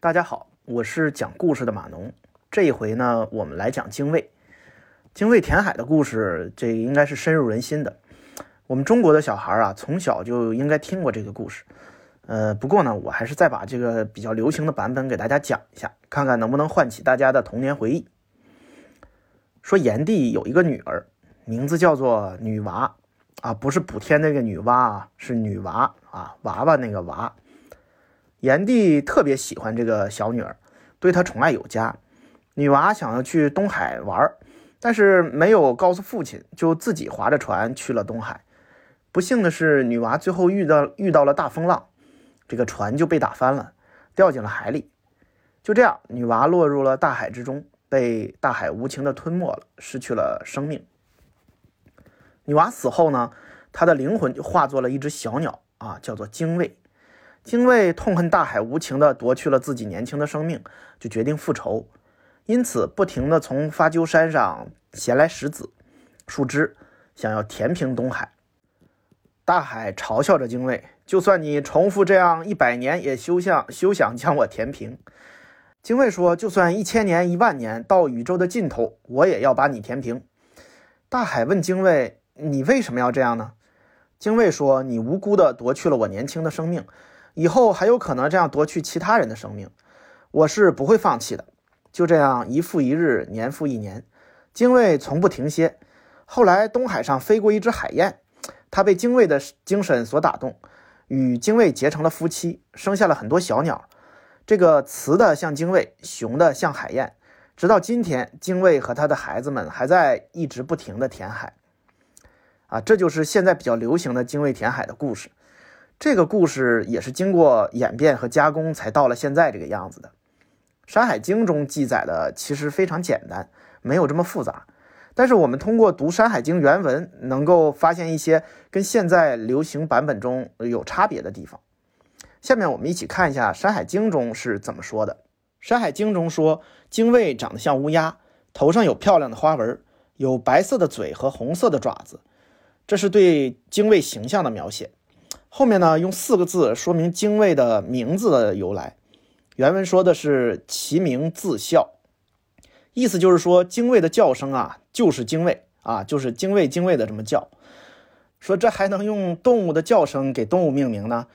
大家好，我是讲故事的马农。这一回呢，我们来讲精卫。精卫填海的故事，这应该是深入人心的。我们中国的小孩啊，从小就应该听过这个故事。呃，不过呢，我还是再把这个比较流行的版本给大家讲一下，看看能不能唤起大家的童年回忆。说炎帝有一个女儿，名字叫做女娃啊，不是补天那个女娲啊，是女娃啊，娃娃那个娃。炎帝特别喜欢这个小女儿，对她宠爱有加。女娃想要去东海玩，但是没有告诉父亲，就自己划着船去了东海。不幸的是，女娃最后遇到遇到了大风浪。这个船就被打翻了，掉进了海里。就这样，女娃落入了大海之中，被大海无情的吞没了，失去了生命。女娃死后呢，她的灵魂就化作了一只小鸟啊，叫做精卫。精卫痛恨大海无情的夺去了自己年轻的生命，就决定复仇，因此不停的从发鸠山上衔来石子、树枝，想要填平东海。大海嘲笑着精卫：“就算你重复这样一百年，也休想休想将我填平。”精卫说：“就算一千年、一万年，到宇宙的尽头，我也要把你填平。”大海问精卫：“你为什么要这样呢？”精卫说：“你无辜的夺去了我年轻的生命，以后还有可能这样夺去其他人的生命，我是不会放弃的。”就这样，一复一日，年复一年，精卫从不停歇。后来，东海上飞过一只海燕。它被精卫的精神所打动，与精卫结成了夫妻，生下了很多小鸟。这个雌的像精卫，雄的像海燕。直到今天，精卫和他的孩子们还在一直不停的填海。啊，这就是现在比较流行的精卫填海的故事。这个故事也是经过演变和加工才到了现在这个样子的。《山海经》中记载的其实非常简单，没有这么复杂。但是我们通过读《山海经》原文，能够发现一些跟现在流行版本中有差别的地方。下面我们一起看一下《山海经》中是怎么说的。《山海经》中说，精卫长得像乌鸦，头上有漂亮的花纹，有白色的嘴和红色的爪子，这是对精卫形象的描写。后面呢，用四个字说明精卫的名字的由来。原文说的是“其名自啸”。意思就是说，精卫的叫声啊，就是精卫啊，就是精卫精卫的这么叫。说这还能用动物的叫声给动物命名呢？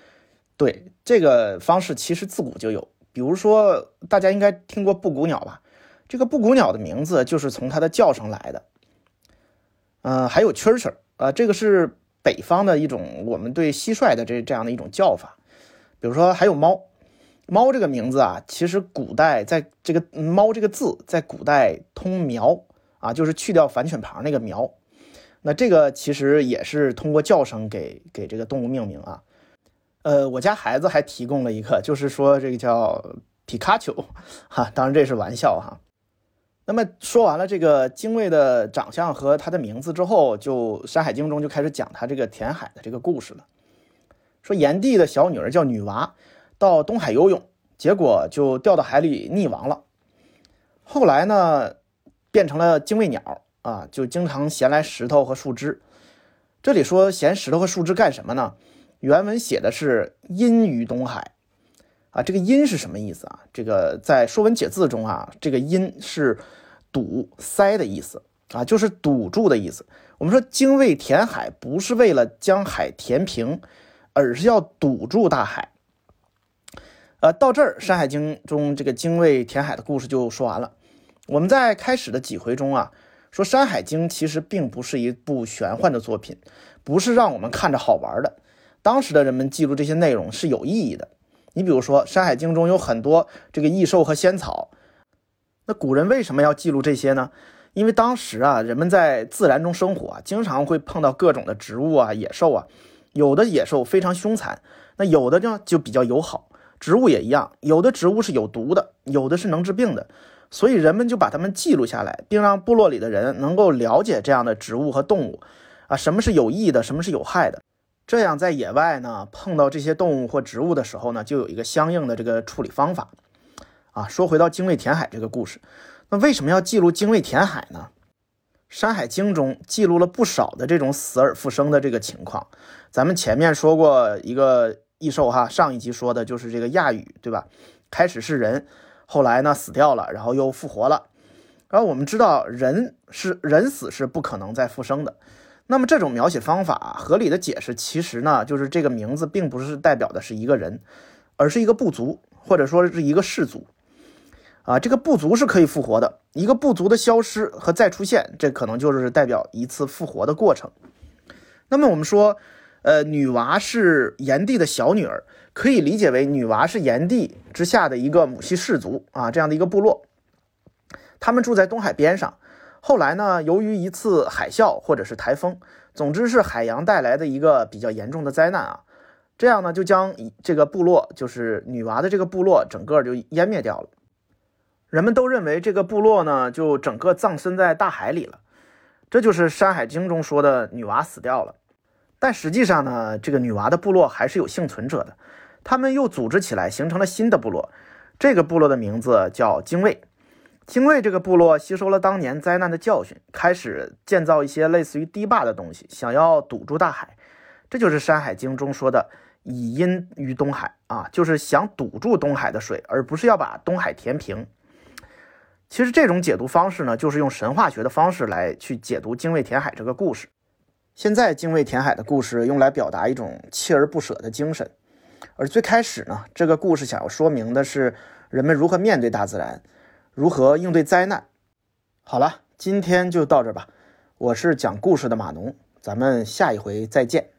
对，这个方式其实自古就有。比如说，大家应该听过布谷鸟吧？这个布谷鸟的名字就是从它的叫声来的。嗯，还有蛐蛐儿啊，这个是北方的一种我们对蟋蟀的这这样的一种叫法。比如说，还有猫。猫这个名字啊，其实古代在这个“猫”这个字在古代通苗啊，就是去掉反犬旁那个苗。那这个其实也是通过叫声给给这个动物命名啊。呃，我家孩子还提供了一个，就是说这个叫皮卡丘哈，当然这是玩笑哈。那么说完了这个精卫的长相和他的名字之后，就《山海经》中就开始讲他这个填海的这个故事了。说炎帝的小女儿叫女娃。到东海游泳，结果就掉到海里溺亡了。后来呢，变成了精卫鸟啊，就经常衔来石头和树枝。这里说衔石头和树枝干什么呢？原文写的是“阴于东海”啊，这个“阴”是什么意思啊？这个在《说文解字》中啊，这个“阴”是堵塞的意思啊，就是堵住的意思。我们说精卫填海不是为了将海填平，而是要堵住大海。呃，到这儿，《山海经》中这个精卫填海的故事就说完了。我们在开始的几回中啊，说《山海经》其实并不是一部玄幻的作品，不是让我们看着好玩的。当时的人们记录这些内容是有意义的。你比如说，《山海经》中有很多这个异兽和仙草，那古人为什么要记录这些呢？因为当时啊，人们在自然中生活啊，经常会碰到各种的植物啊、野兽啊，有的野兽非常凶残，那有的呢就比较友好。植物也一样，有的植物是有毒的，有的是能治病的，所以人们就把它们记录下来，并让部落里的人能够了解这样的植物和动物，啊，什么是有益的，什么是有害的，这样在野外呢碰到这些动物或植物的时候呢，就有一个相应的这个处理方法。啊，说回到精卫填海这个故事，那为什么要记录精卫填海呢？《山海经》中记录了不少的这种死而复生的这个情况，咱们前面说过一个。异兽哈，上一集说的就是这个亚羽，对吧？开始是人，后来呢死掉了，然后又复活了。然后我们知道人是人死是不可能再复生的。那么这种描写方法合理的解释，其实呢就是这个名字并不是代表的是一个人，而是一个部族，或者说是一个氏族。啊，这个部族是可以复活的。一个部族的消失和再出现，这可能就是代表一次复活的过程。那么我们说，呃，女娲是炎帝的小女儿，可以理解为女娲是炎帝之下的一个母系氏族啊，这样的一个部落。他们住在东海边上。后来呢，由于一次海啸或者是台风，总之是海洋带来的一个比较严重的灾难啊，这样呢就将这个部落，就是女娃的这个部落，整个就湮灭掉了。人们都认为这个部落呢，就整个葬身在大海里了，这就是《山海经》中说的女娃死掉了。但实际上呢，这个女娃的部落还是有幸存者的，他们又组织起来形成了新的部落，这个部落的名字叫精卫。精卫这个部落吸收了当年灾难的教训，开始建造一些类似于堤坝的东西，想要堵住大海。这就是《山海经》中说的“以阴于东海”啊，就是想堵住东海的水，而不是要把东海填平。其实这种解读方式呢，就是用神话学的方式来去解读精卫填海这个故事。现在精卫填海的故事用来表达一种锲而不舍的精神，而最开始呢，这个故事想要说明的是人们如何面对大自然。如何应对灾难？好了，今天就到这吧。我是讲故事的码农，咱们下一回再见。